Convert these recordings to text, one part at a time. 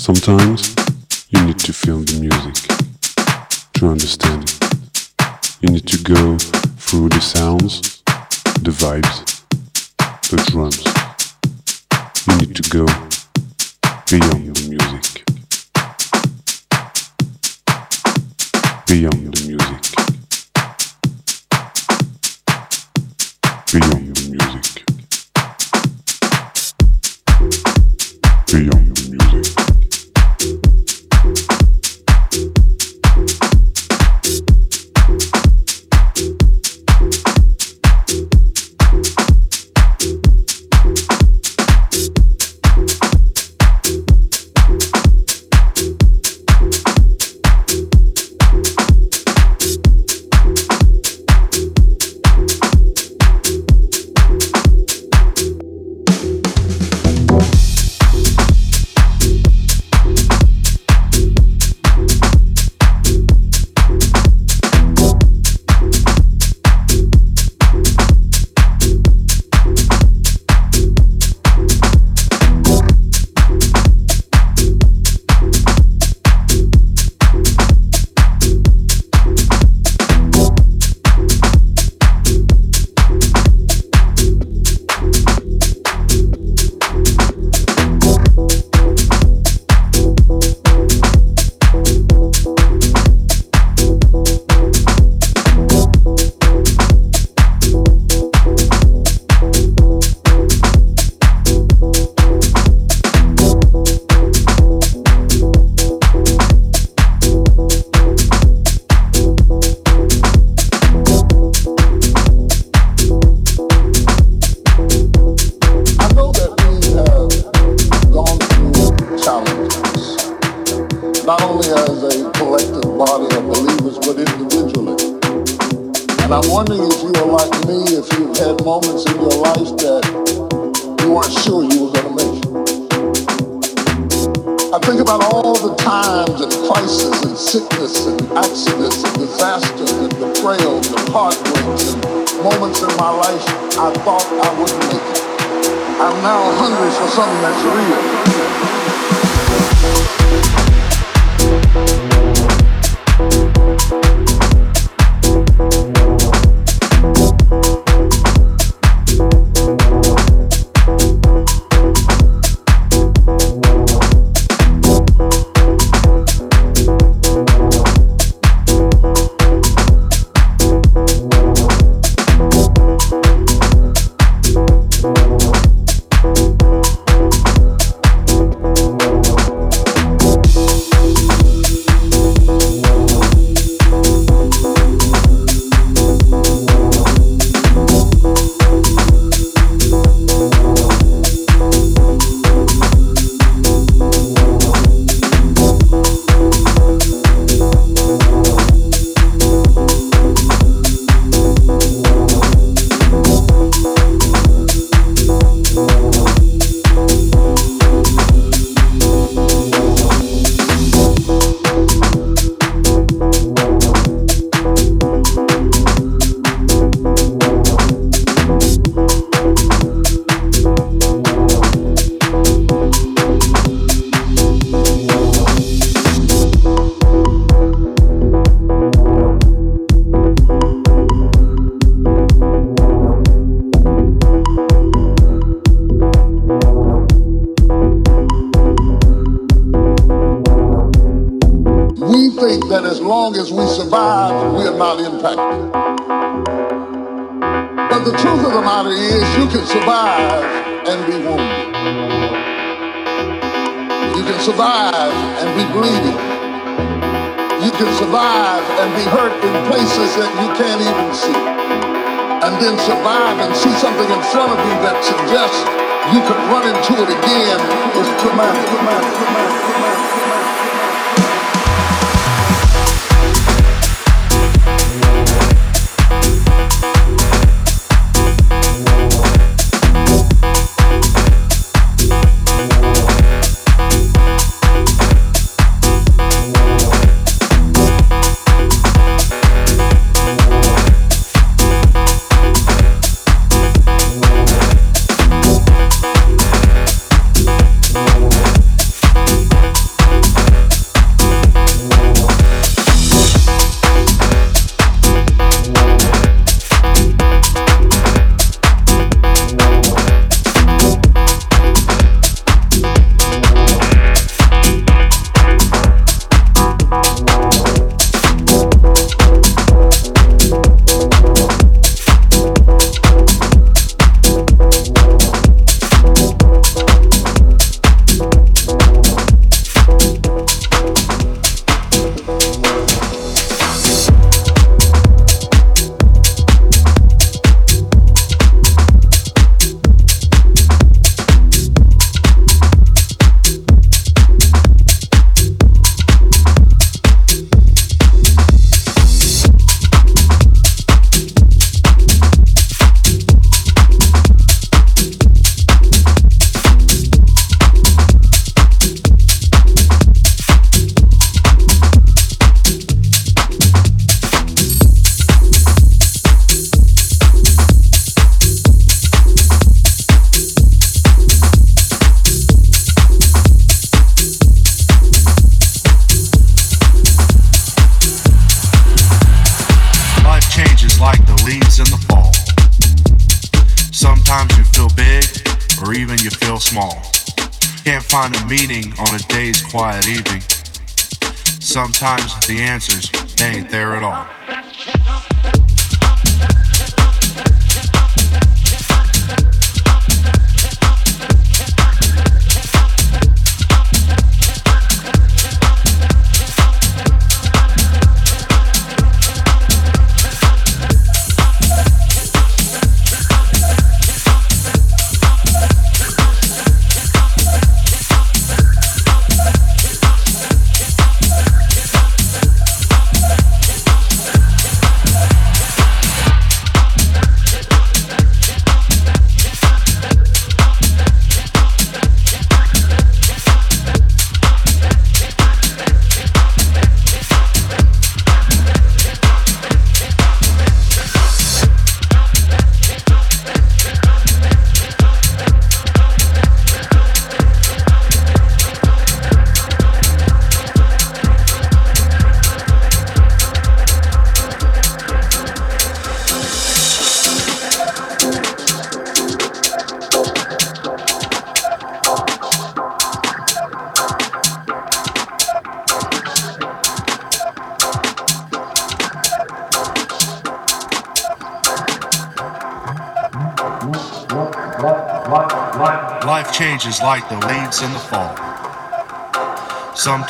Sometimes you need to feel the music to understand it. You need to go through the sounds, the vibes, the drums. You need to go beyond the music. Beyond the music. Think about all the times and crises and sickness and accidents and disasters and betrayals and heartbreaks and moments in my life I thought I wouldn't make it. I'm now hungry for something that's real. hikmah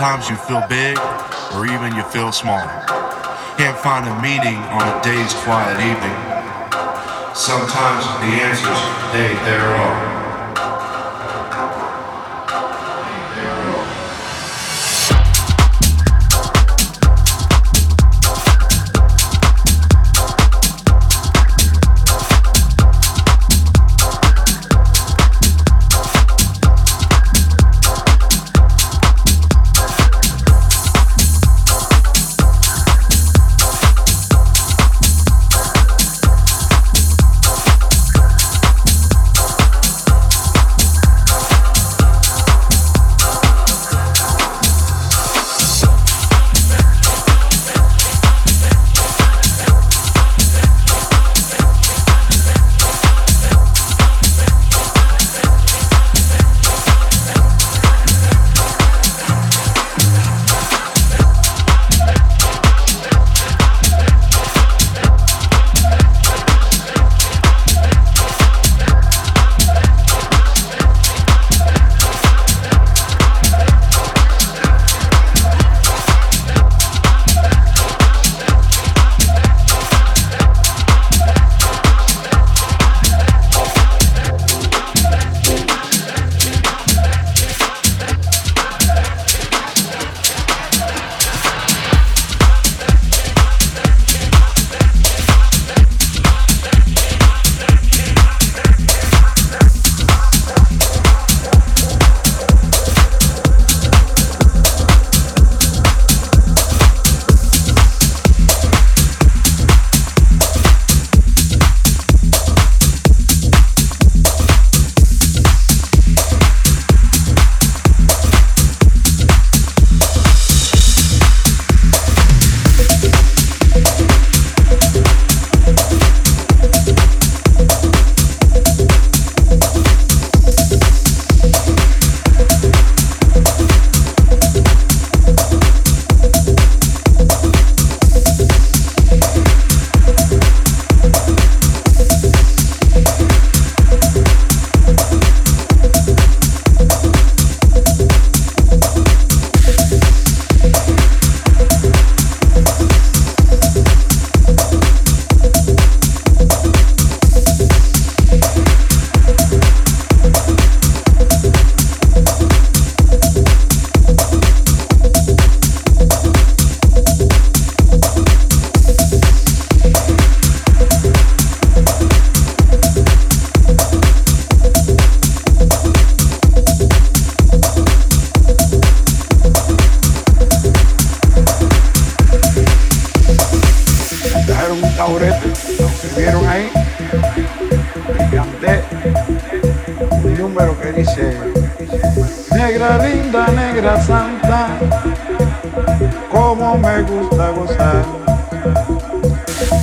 Sometimes you feel big, or even you feel small. Can't find a meaning on a day's quiet evening. Sometimes the answers, they there at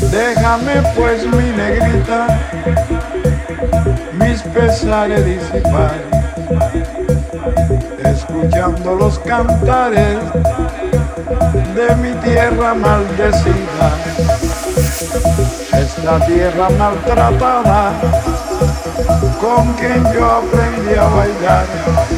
Déjame pues mi negrita, mis pesares disipar, escuchando los cantares de mi tierra maldecida, esta tierra maltratada con quien yo aprendí a bailar.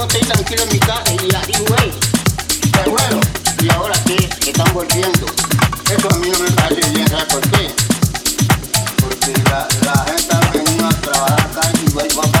yo estoy tranquilo en mi casa y así güey. Pero bueno, ¿y ahora? Que están volviendo. Eso a mí no me parece bien, ¿sabes por qué? Porque la, la gente ha venido a trabajar acá y va a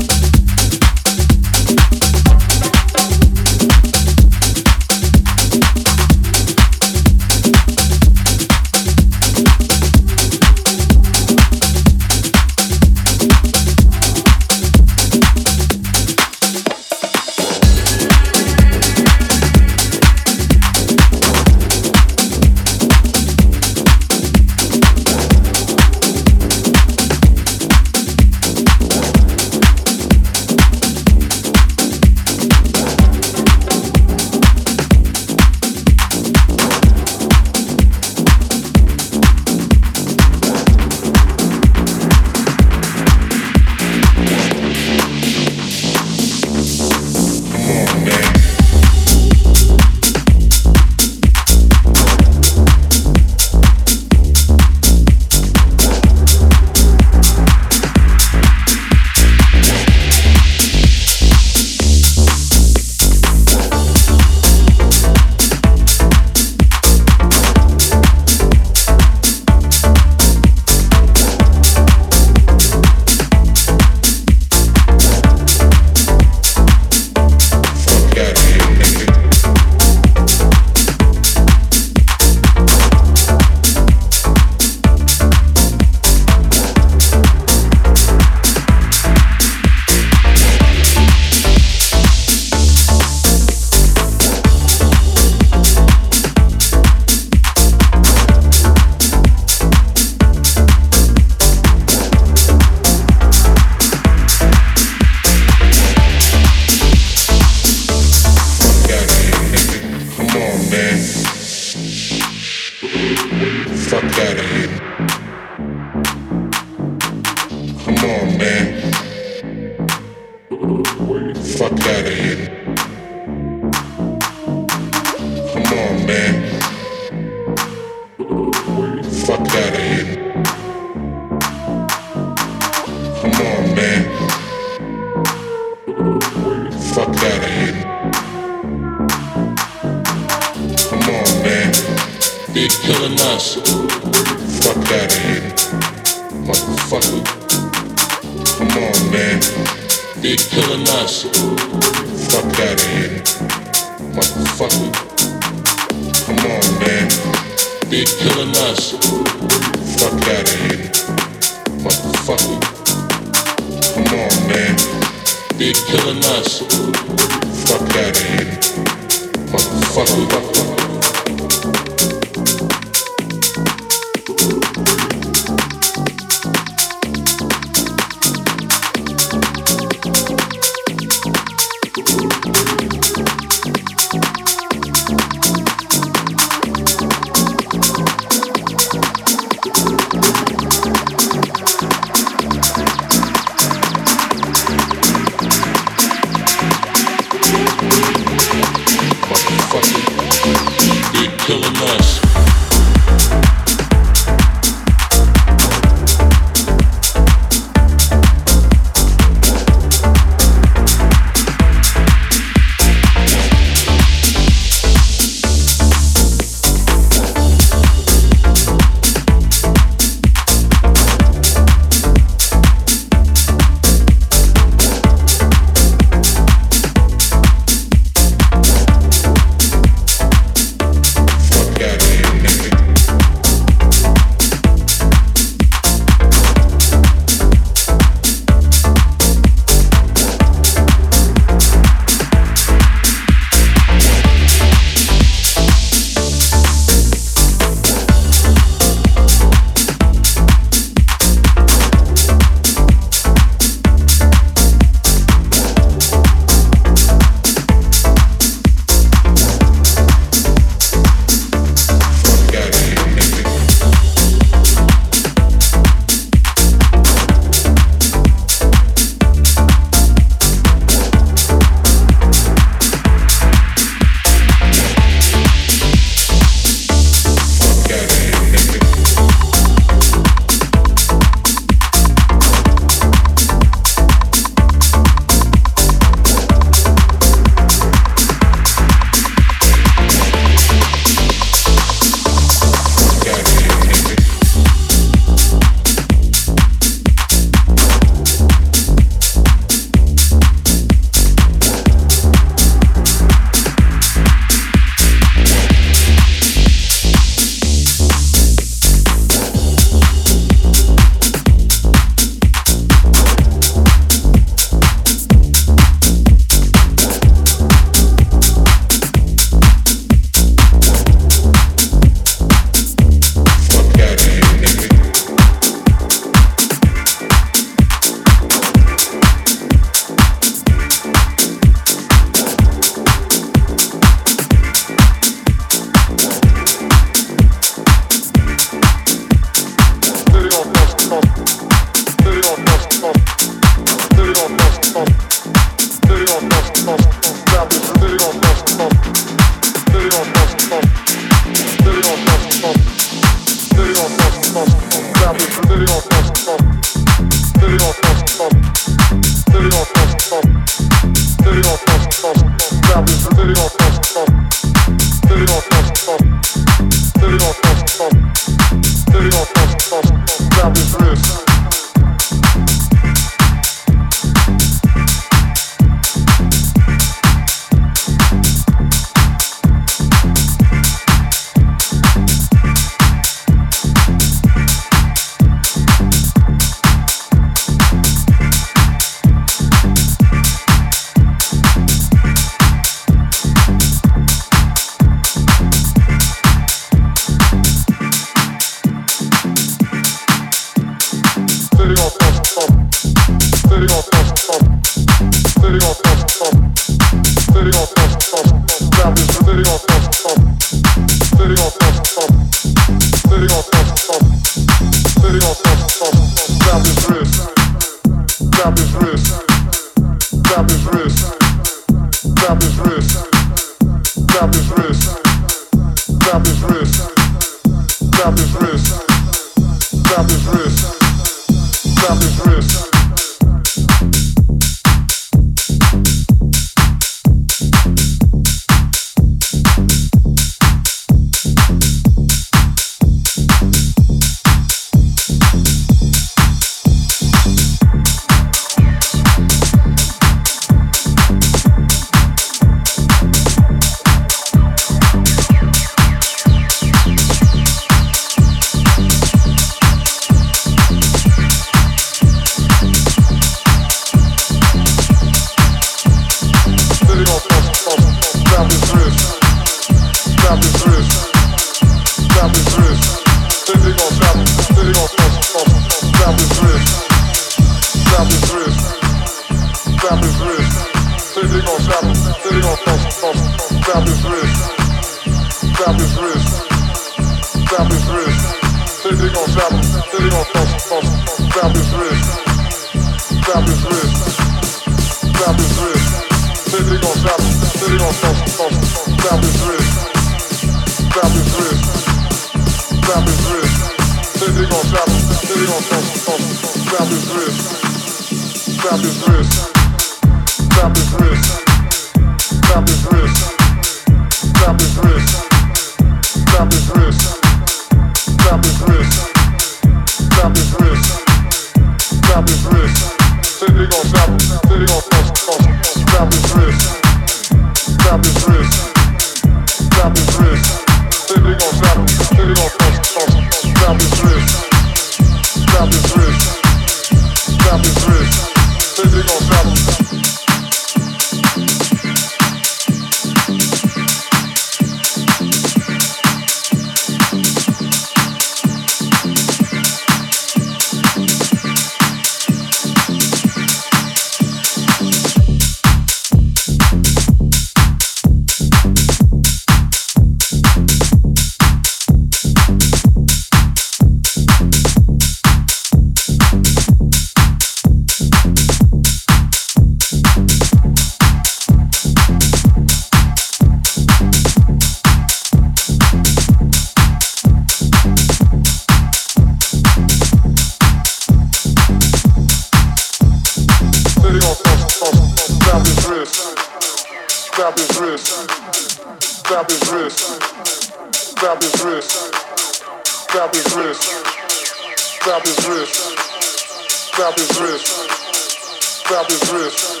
Grab his wrist. Grab his wrist.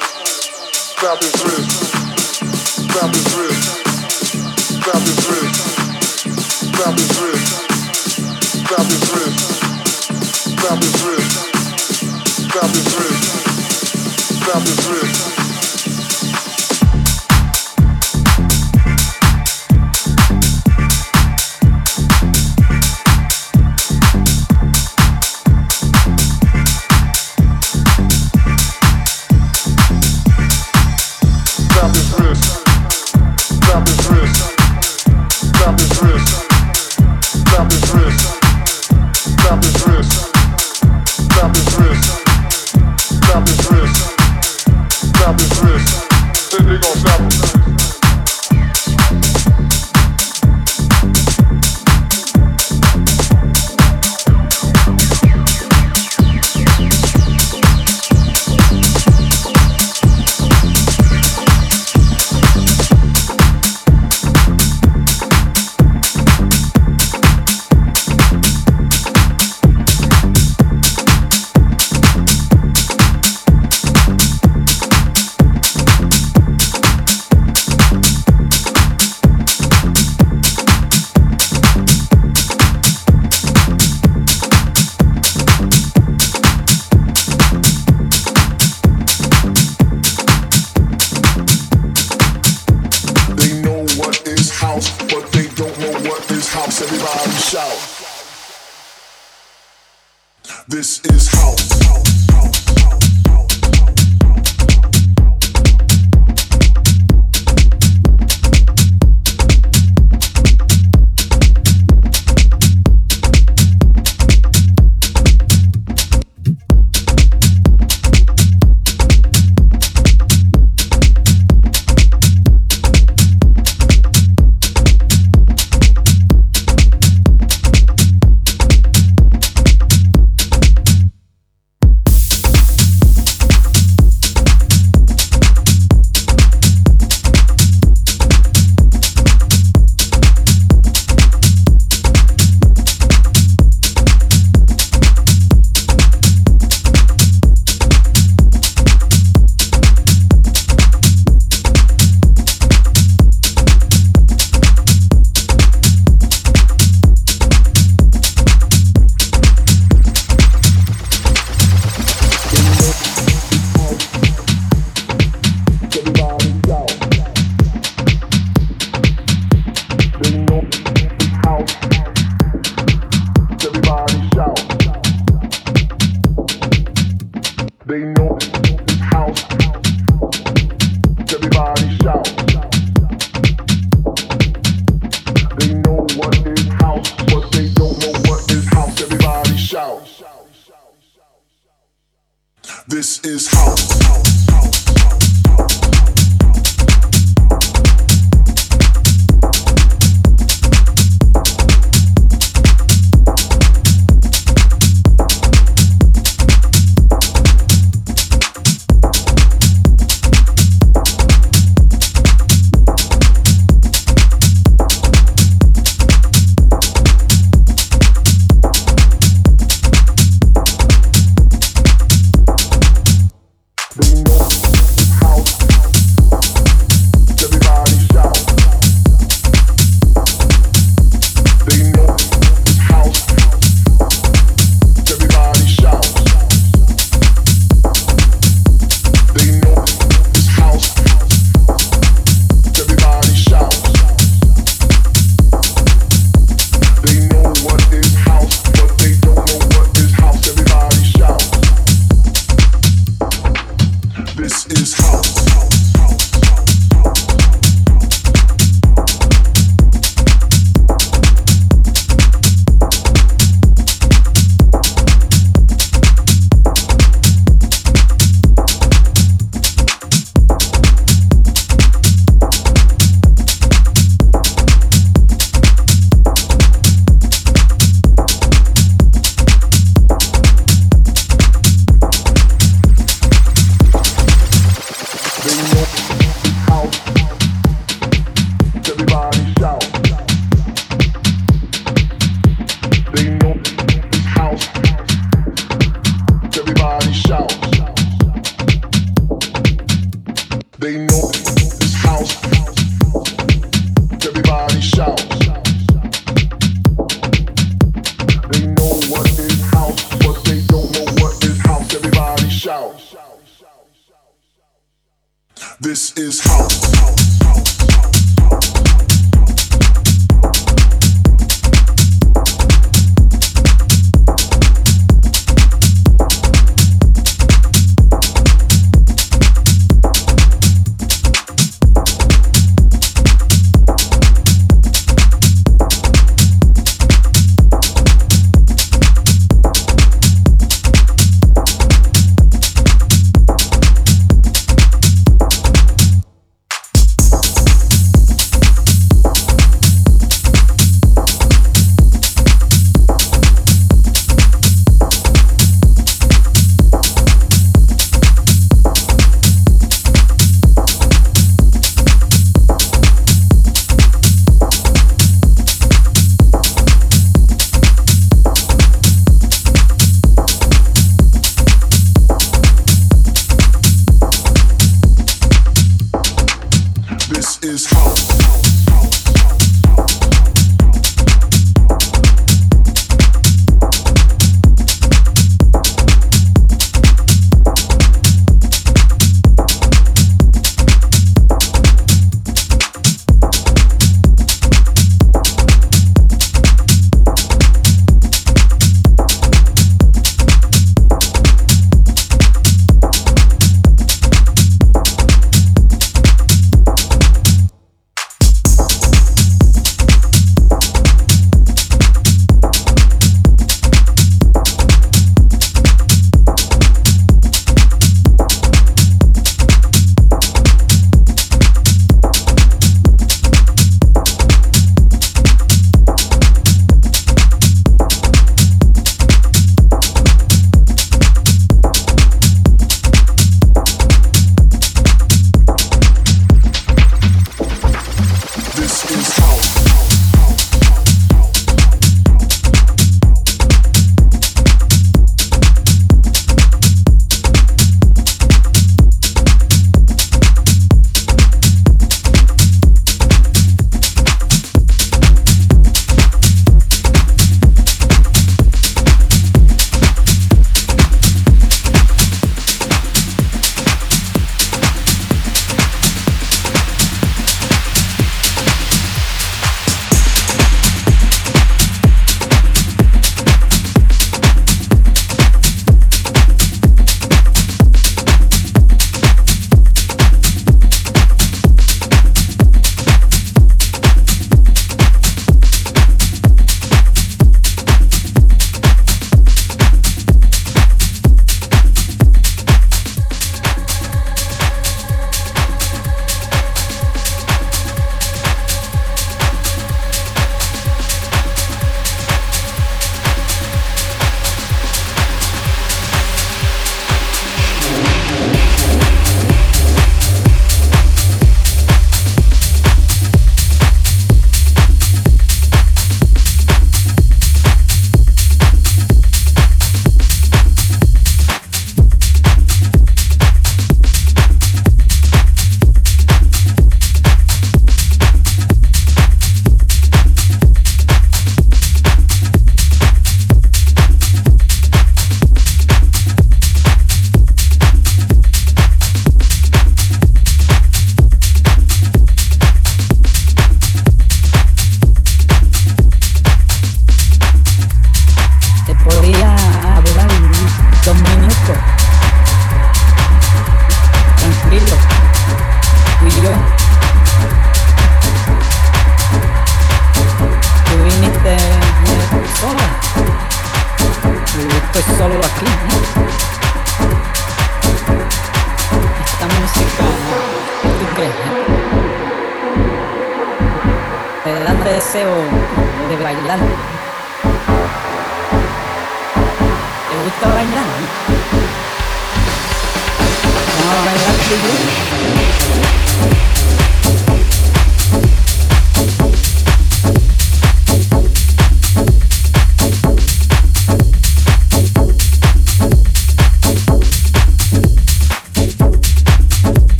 Grab his wrist. Grab his wrist. Grab his wrist. Grab his wrist. Grab his wrist. Grab his wrist. Grab his wrist. Grab his wrist.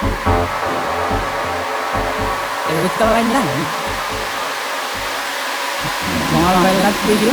¿Te gusta bailar? Vamos a bailar tú y yo.